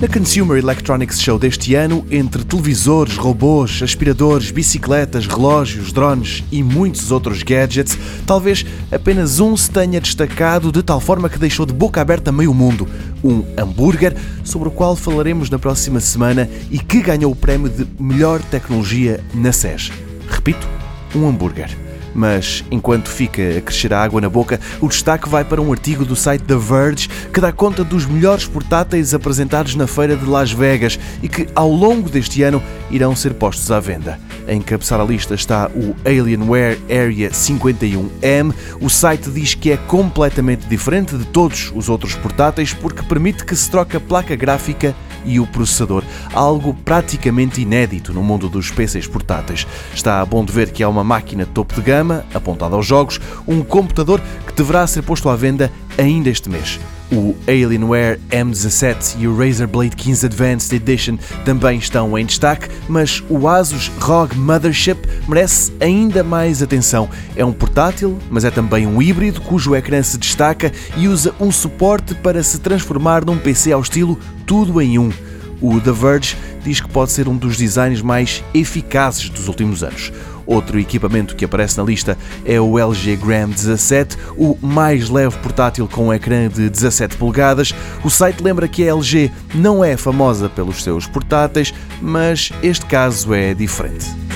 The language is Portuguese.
Na Consumer Electronics Show deste ano, entre televisores, robôs, aspiradores, bicicletas, relógios, drones e muitos outros gadgets, talvez apenas um se tenha destacado de tal forma que deixou de boca aberta meio mundo. Um hambúrguer, sobre o qual falaremos na próxima semana e que ganhou o prémio de melhor tecnologia na SES. Repito, um hambúrguer. Mas enquanto fica a crescer a água na boca, o destaque vai para um artigo do site The Verge que dá conta dos melhores portáteis apresentados na feira de Las Vegas e que ao longo deste ano irão ser postos à venda. A encabeçar a lista está o Alienware Area 51M. O site diz que é completamente diferente de todos os outros portáteis porque permite que se troque a placa gráfica e o processador, algo praticamente inédito no mundo dos PCs portáteis. Está bom de ver que há uma máquina topo de gama, apontada aos jogos, um computador que deverá ser posto à venda ainda este mês. O Alienware M17 e o Razer Blade 15 Advanced Edition também estão em destaque, mas o Asus ROG Mothership merece ainda mais atenção. É um portátil, mas é também um híbrido cujo ecrã se destaca e usa um suporte para se transformar num PC ao estilo tudo em um. O The Verge diz que pode ser um dos designs mais eficazes dos últimos anos. Outro equipamento que aparece na lista é o LG Gram 17, o mais leve portátil com um ecrã de 17 polegadas. O site lembra que a LG não é famosa pelos seus portáteis, mas este caso é diferente.